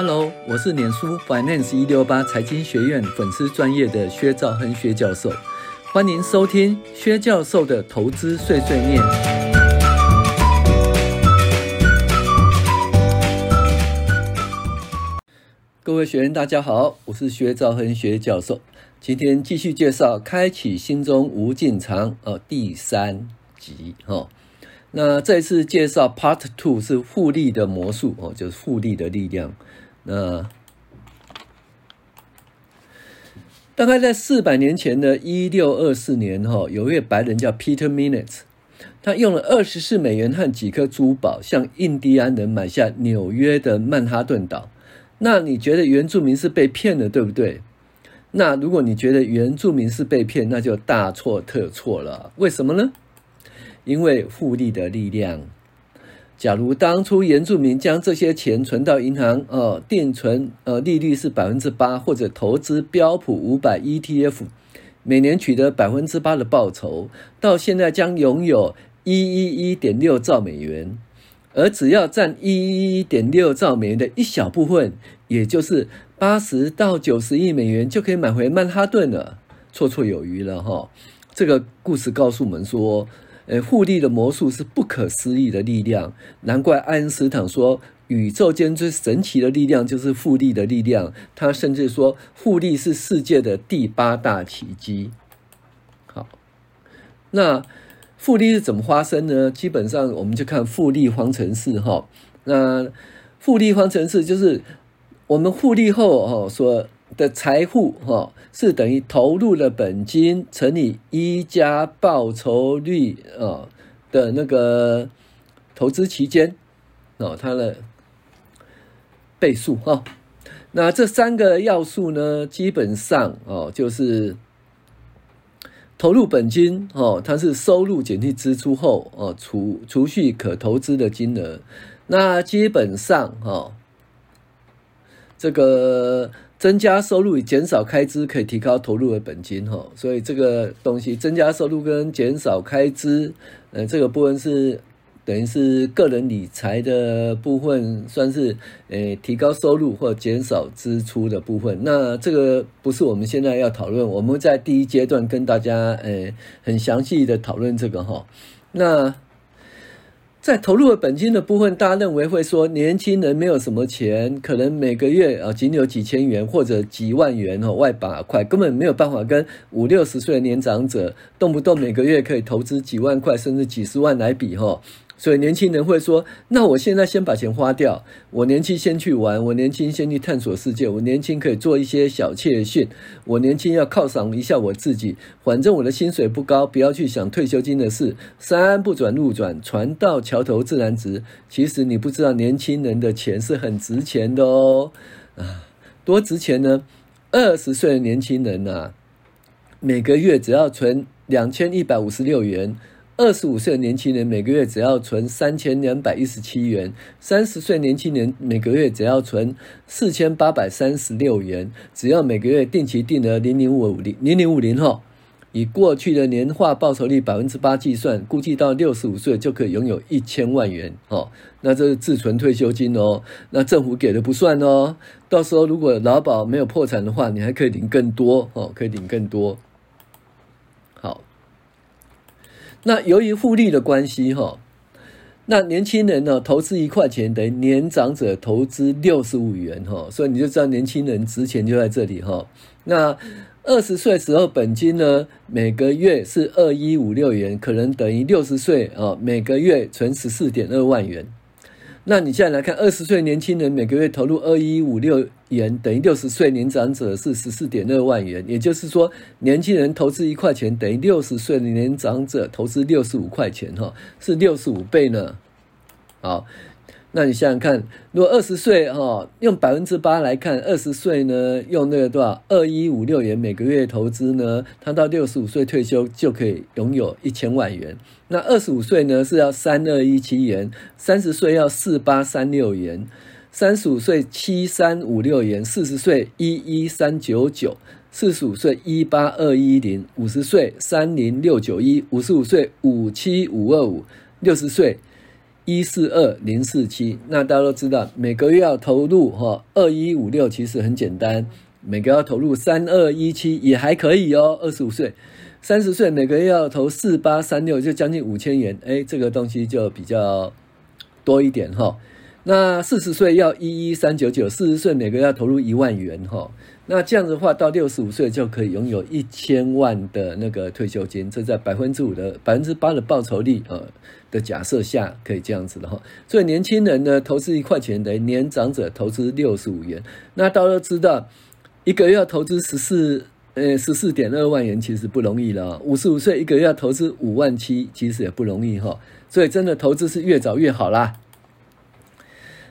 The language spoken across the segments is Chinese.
Hello，我是脸书 Finance 一六八财经学院粉丝专业的薛兆亨薛教授，欢迎收听薛教授的投资碎碎念。各位学员大家好，我是薛兆亨薛教授，今天继续介绍《开启心中无尽藏》呃第三集哈。那这次介绍 Part Two 是复利的魔术哦，就是复利的力量。那大概在四百年前的一六二四年，哈，有一位白人叫 Peter Minets，他用了二十四美元和几颗珠宝，向印第安人买下纽约的曼哈顿岛。那你觉得原住民是被骗了，对不对？那如果你觉得原住民是被骗，那就大错特错了。为什么呢？因为复利的力量。假如当初原住民将这些钱存到银行，呃，定存，呃，利率是百分之八，或者投资标普五百 ETF，每年取得百分之八的报酬，到现在将拥有一一一点六兆美元，而只要占一一一点六兆美元的一小部分，也就是八十到九十亿美元，就可以买回曼哈顿了，绰绰有余了哈。这个故事告诉我们说。呃，复利的魔术是不可思议的力量，难怪爱因斯坦说宇宙间最神奇的力量就是复利的力量。他甚至说复利是世界的第八大奇迹。好，那复利是怎么发生呢？基本上我们就看复利方程式哈。那复利方程式就是我们复利后哈说。的财富哈是等于投入的本金乘以一加报酬率啊的那个投资期间哦，它的倍数哈。那这三个要素呢，基本上哦就是投入本金哦，它是收入减去支出后哦储储蓄可投资的金额。那基本上哈这个。增加收入与减少开支可以提高投入的本金，哈，所以这个东西增加收入跟减少开支，呃，这个部分是等于是个人理财的部分，算是呃提高收入或减少支出的部分。那这个不是我们现在要讨论，我们在第一阶段跟大家呃很详细的讨论这个哈，那。在投入的本金的部分，大家认为会说年轻人没有什么钱，可能每个月啊仅有几千元或者几万元哦外八块，根本没有办法跟五六十岁的年长者动不动每个月可以投资几万块甚至几十万来比哈。所以年轻人会说：“那我现在先把钱花掉，我年轻先去玩，我年轻先去探索世界，我年轻可以做一些小确幸，我年轻要犒赏一下我自己。反正我的薪水不高，不要去想退休金的事。山不转路转，船到桥头自然直。其实你不知道，年轻人的钱是很值钱的哦，啊，多值钱呢？二十岁的年轻人呐，每个月只要存两千一百五十六元。”二十五岁的年轻人每个月只要存三千两百一十七元，三十岁年轻人每个月只要存四千八百三十六元。只要每个月定期定额零零五零零零五零哈，以过去的年化报酬率百分之八计算，估计到六十五岁就可以拥有一千万元哦。那这是自存退休金哦，那政府给的不算哦。到时候如果劳保没有破产的话，你还可以领更多哦，可以领更多。那由于复利的关系，哈，那年轻人呢投资一块钱等于年长者投资六十五元，哈，所以你就知道年轻人值钱就在这里，哈。那二十岁时候本金呢每个月是二一五六元，可能等于六十岁啊每个月存十四点二万元。那你现在来看，二十岁年轻人每个月投入二一五六元，等于六十岁年长者是十四点二万元。也就是说，年轻人投资一块钱，等于六十岁的年长者投资六十五块钱，哈，是六十五倍呢。好。那你想想看，如果二十岁哈，用百分之八来看，二十岁呢，用那个多少二一五六元每个月投资呢，他到六十五岁退休就可以拥有一千万元。那二十五岁呢是要三二一七元，三十岁要四八三六元，三十五岁七三五六元，四十岁一一三九九，四十五岁一八二一零，五十岁三零六九一，五十五岁五七五二五，六十岁。一四二零四七。那大家都知道，每个月要投入哈二一五六，其实很简单，每个月要投入三二一七也还可以哦。二十五岁、三十岁，每个月要投四八三六，就将近五千元。哎，这个东西就比较多一点哈。那四十岁要一一三九九，四十岁每个月要投入一万元哈。那这样子的话，到六十五岁就可以拥有一千万的那个退休金，这在百分之五的百分之八的报酬率呃的假设下，可以这样子的哈。所以年轻人呢，投资一块钱等于年长者投资六十五元。那大家都知道，一个月要投资十四呃十四点二万元，其实不容易了。五十五岁一个月要投资五万七，其实也不容易哈。所以真的投资是越早越好啦。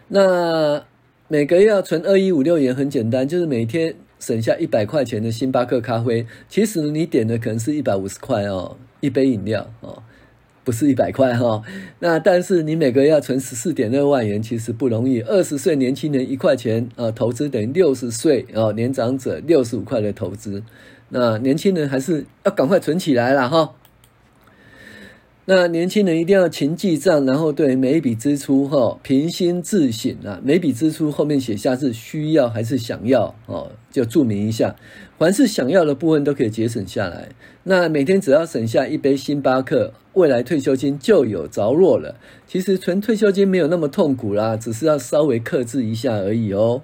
那每个月要存二一五六元很简单，就是每天省下一百块钱的星巴克咖啡，其实你点的可能是一百五十块哦，一杯饮料哦，不是一百块哈。那但是你每个月要存十四点二万元，其实不容易。二十岁年轻人一块钱啊，投资等于六十岁哦年长者六十五块的投资。那年轻人还是要赶快存起来了哈。那年轻人一定要勤记账，然后对每一笔支出哈平心自省啊，每笔支出后面写下是需要还是想要哦，就注明一下。凡是想要的部分都可以节省下来。那每天只要省下一杯星巴克，未来退休金就有着落了。其实存退休金没有那么痛苦啦，只是要稍微克制一下而已哦。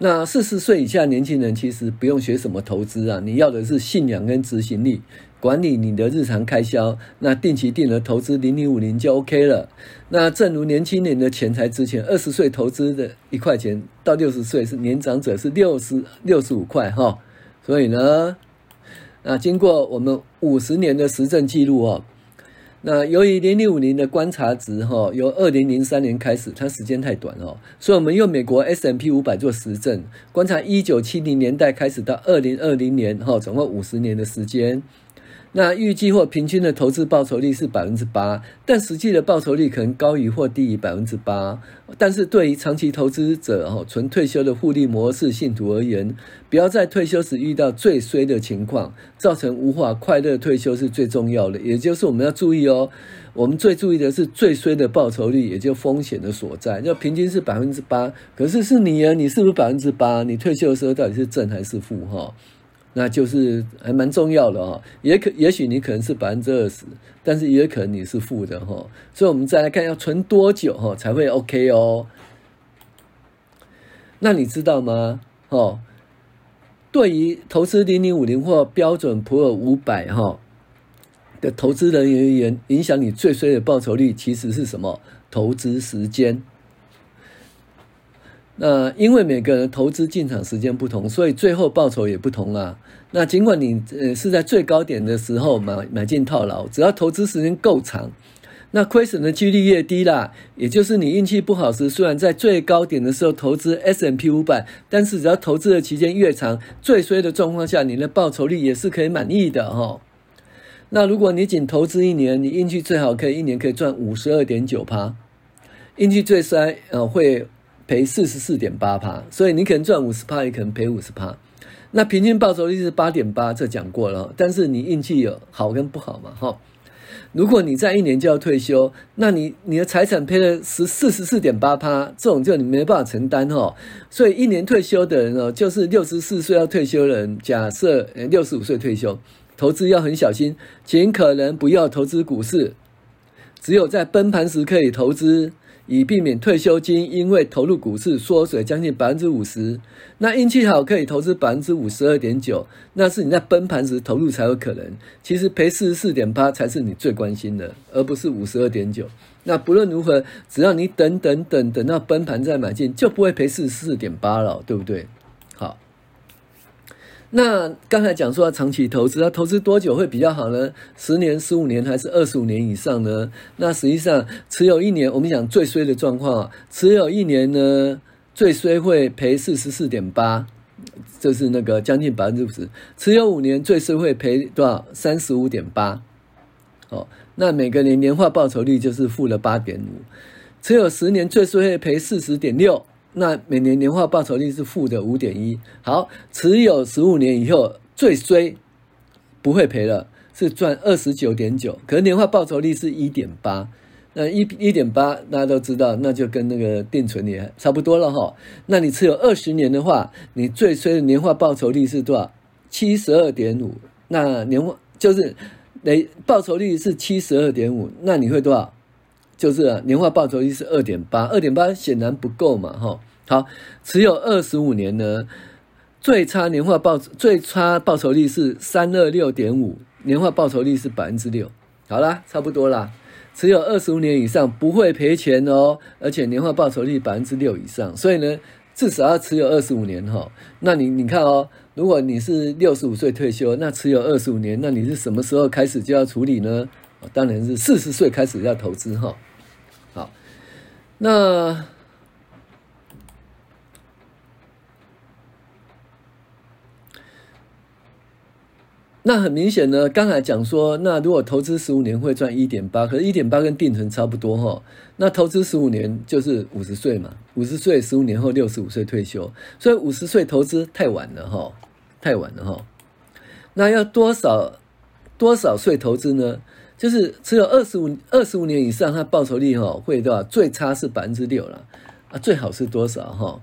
那四十岁以下年轻人其实不用学什么投资啊，你要的是信仰跟执行力，管理你的日常开销，那定期定额投资零零五零就 OK 了。那正如年轻人的钱财值钱，二十岁投资的一块钱到六十岁是年长者是六十六十五块哈，所以呢，那经过我们五十年的实证记录哦。那由于零零五零的观察值哈，由二零零三年开始，它时间太短哦，所以我们用美国 S M P 五百做实证，观察一九七零年代开始到二零二零年哈，总共五十年的时间。那预计或平均的投资报酬率是百分之八，但实际的报酬率可能高于或低于百分之八。但是对于长期投资者哈，纯退休的复利模式信徒而言，不要在退休时遇到最衰的情况，造成无法快乐退休是最重要的。也就是我们要注意哦，我们最注意的是最衰的报酬率，也就风险的所在。就平均是百分之八，可是是你啊，你是不是百分之八？你退休的时候到底是正还是负哈？那就是还蛮重要的哦，也可也许你可能是百分之二十，但是也可能你是负的哈，所以我们再来看要存多久哈才会 OK 哦。那你知道吗？哦，对于投资零零五零或标准普尔五百哈的投资人而言，影响你最衰的报酬率其实是什么？投资时间。那因为每个人投资进场时间不同，所以最后报酬也不同啊。那尽管你呃是在最高点的时候买买进套牢，只要投资时间够长，那亏损的几率越低啦。也就是你运气不好时，虽然在最高点的时候投资 S&P 500，但是只要投资的期间越长，最衰的状况下，你的报酬率也是可以满意的哈。那如果你仅投资一年，你运气最好可以一年可以赚五十二点九趴，运气最衰呃会。赔四十四点八趴，所以你可能赚五十趴，也可能赔五十趴。那平均报酬率是八点八，这讲过了。但是你运气有好跟不好嘛？哈，如果你在一年就要退休，那你你的财产赔了十四十四点八趴，这种就你没办法承担哈。所以一年退休的人哦，就是六十四岁要退休的人，假设六十五岁退休，投资要很小心，尽可能不要投资股市，只有在崩盘时可以投资。以避免退休金因为投入股市缩水将近百分之五十，那运气好可以投资百分之五十二点九，那是你在崩盘时投入才有可能。其实赔四十四点八才是你最关心的，而不是五十二点九。那不论如何，只要你等等等等到崩盘再买进，就不会赔四十四点八了，对不对？那刚才讲说要长期投资，要投资多久会比较好呢？十年、十五年还是二十五年以上呢？那实际上持有一年，我们讲最衰的状况，持有一年呢，最衰会赔四十四点八，这是那个将近百分之五十。持有五年最衰会赔多少？三十五点八。哦，那每个年年化报酬率就是负了八点五。持有十年最衰会赔四十点六。那每年年化报酬率是负的五点一。好，持有十五年以后最衰不会赔了，是赚二十九点九，可是年化报酬率是一点八。那一一点八，大家都知道，那就跟那个定存也差不多了哈。那你持有二十年的话，你最衰的年化报酬率是多少？七十二点五。那年化就是，诶，报酬率是七十二点五，那你会多少？就是、啊、年化报酬率是二点八，二点八显然不够嘛哈。好，持有二十五年呢，最差年化报最差报酬率是三二六点五，年化报酬率是百分之六。好啦，差不多啦。持有二十五年以上不会赔钱哦，而且年化报酬率百分之六以上，所以呢，至少要持有二十五年哈。那你你看哦，如果你是六十五岁退休，那持有二十五年，那你是什么时候开始就要处理呢？当然是四十岁开始要投资哈。好，那。那很明显呢，刚才讲说，那如果投资十五年会赚一点八，可是一点八跟定存差不多哈。那投资十五年就是五十岁嘛，五十岁十五年后六十五岁退休，所以五十岁投资太晚了哈，太晚了哈。那要多少多少岁投资呢？就是持有二十五二十五年以上，它报酬率哈会对吧？最差是百分之六了啊，最好是多少哈？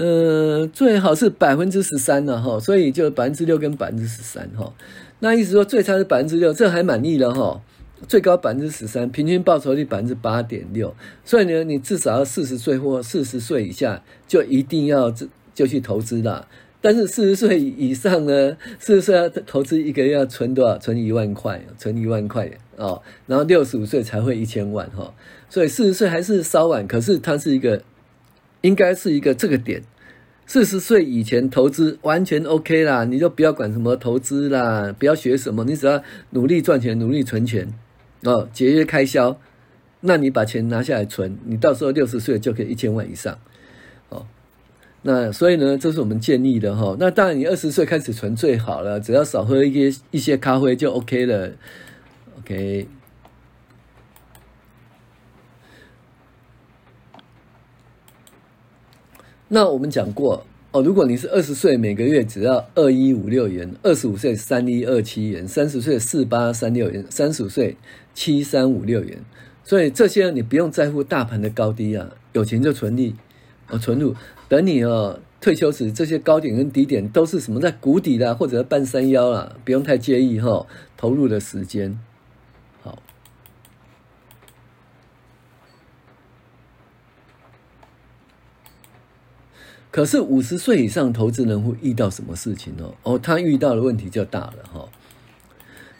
呃，最好是百分之十三了哈，所以就百分之六跟百分之十三哈。那意思说最差是百分之六，这还满意了哈。最高百分之十三，平均报酬率百分之八点六。所以呢，你至少要四十岁或四十岁以下就一定要就去投资了。但是四十岁以上呢，四十岁要投资一个月要存多少？存一万块，存一万块哦。然后六十五岁才会一千万哈。所以四十岁还是稍晚，可是它是一个。应该是一个这个点，四十岁以前投资完全 OK 啦，你就不要管什么投资啦，不要学什么，你只要努力赚钱，努力存钱，哦，节约开销，那你把钱拿下来存，你到时候六十岁就可以一千万以上，哦，那所以呢，这是我们建议的哈。那当然，你二十岁开始存最好了，只要少喝一些一些咖啡就 OK 了，OK。那我们讲过哦，如果你是二十岁，每个月只要二一五六元；二十五岁三一二七元；三十岁四八三六元；三十五岁七三五六元。所以这些你不用在乎大盘的高低啊，有钱就存利哦，存入。等你哦退休时，这些高点跟低点都是什么在谷底啦，或者半山腰啦，不用太介意哈，投入的时间。可是五十岁以上投资人会遇到什么事情呢？哦，他遇到的问题就大了哈。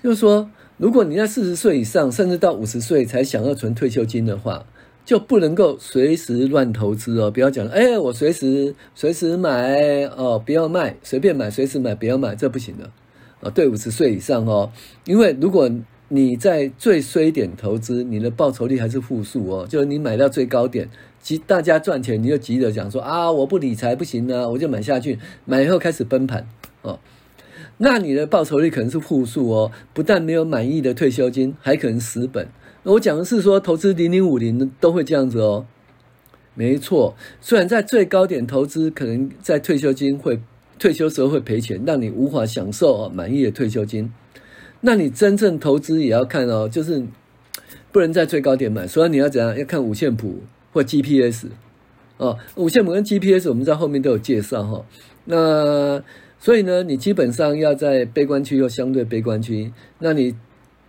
就是说，如果你在四十岁以上，甚至到五十岁才想要存退休金的话，就不能够随时乱投资哦。不要讲，哎，我随时随时买哦，不要卖，随便买，随时买，不要买，这不行的。啊，对五十岁以上哦，因为如果你在最衰点投资，你的报酬率还是负数哦，就是你买到最高点。急，大家赚钱，你就急着讲说啊，我不理财不行啊，我就买下去，买以后开始崩盘哦，那你的报酬率可能是负数哦，不但没有满意的退休金，还可能死本。我讲的是说，投资零零五零都会这样子哦，没错。虽然在最高点投资，可能在退休金会退休时候会赔钱，让你无法享受满意的退休金。那你真正投资也要看哦，就是不能在最高点买，所以你要怎样？要看五线谱。或 GPS，哦，五线谱跟 GPS 我们在后面都有介绍哈。那所以呢，你基本上要在悲观区或相对悲观区，那你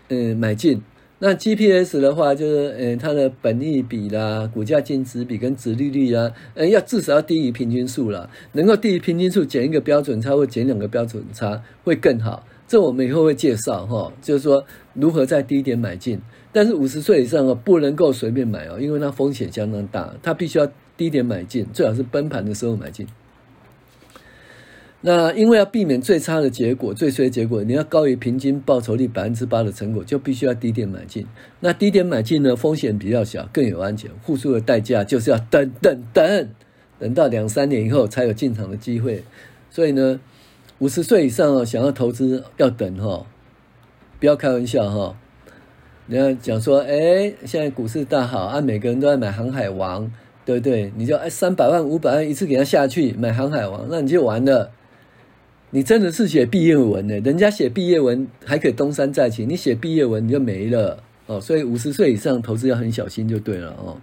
嗯买进。那 GPS 的话，就是嗯它的本益比啦、股价净值比跟殖利率啊，嗯要至少要低于平均数啦，能够低于平均数减一个标准差或减两个标准差会更好。这我们以后会介绍哈，就是说如何在低点买进。但是五十岁以上哦，不能够随便买哦，因为它风险相当大，它必须要低点买进，最好是崩盘的时候买进。那因为要避免最差的结果、最衰的结果，你要高于平均报酬率百分之八的成果，就必须要低点买进。那低点买进呢，风险比较小，更有安全。付出的代价就是要等等等，等到两三年以后才有进场的机会。所以呢，五十岁以上哦，想要投资要等哈，不要开玩笑哈。你要讲说，哎，现在股市大好啊，每个人都在买航海王，对不对？你就哎三百万、五百万一次给他下去买航海王，那你就完了。你真的是写毕业文呢？人家写毕业文还可以东山再起，你写毕业文你就没了哦。所以五十岁以上投资要很小心就对了哦。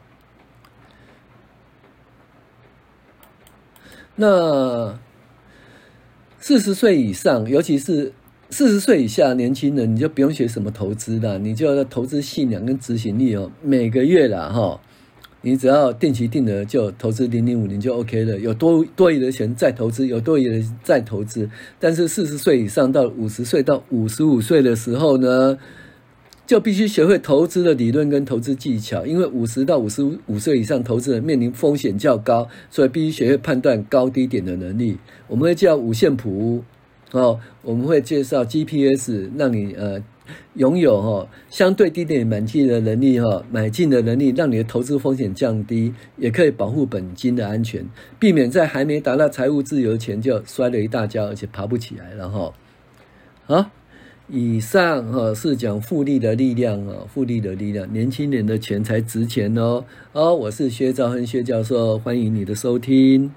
那四十岁以上，尤其是四十岁以下年轻人，你就不用学什么投资了，你就要投资信仰跟执行力哦。每个月啦哈。你只要定期定额就投资零零五零就 OK 了，有多多余的钱再投资，有多余的再投资。但是四十岁以上到五十岁到五十五岁的时候呢，就必须学会投资的理论跟投资技巧，因为五十到五十五岁以上投资人面临风险较高，所以必须学会判断高低点的能力。我们会叫五线谱哦，我们会介绍 GPS，让你呃。拥有哈相对低点买进的能力哈，买进的能力让你的投资风险降低，也可以保护本金的安全，避免在还没达到财务自由前就摔了一大跤，而且爬不起来了哈。好，以上哈是讲复利的力量啊，复利的力量，年轻人的钱才值钱哦。哦，我是薛兆恒薛教授，欢迎你的收听。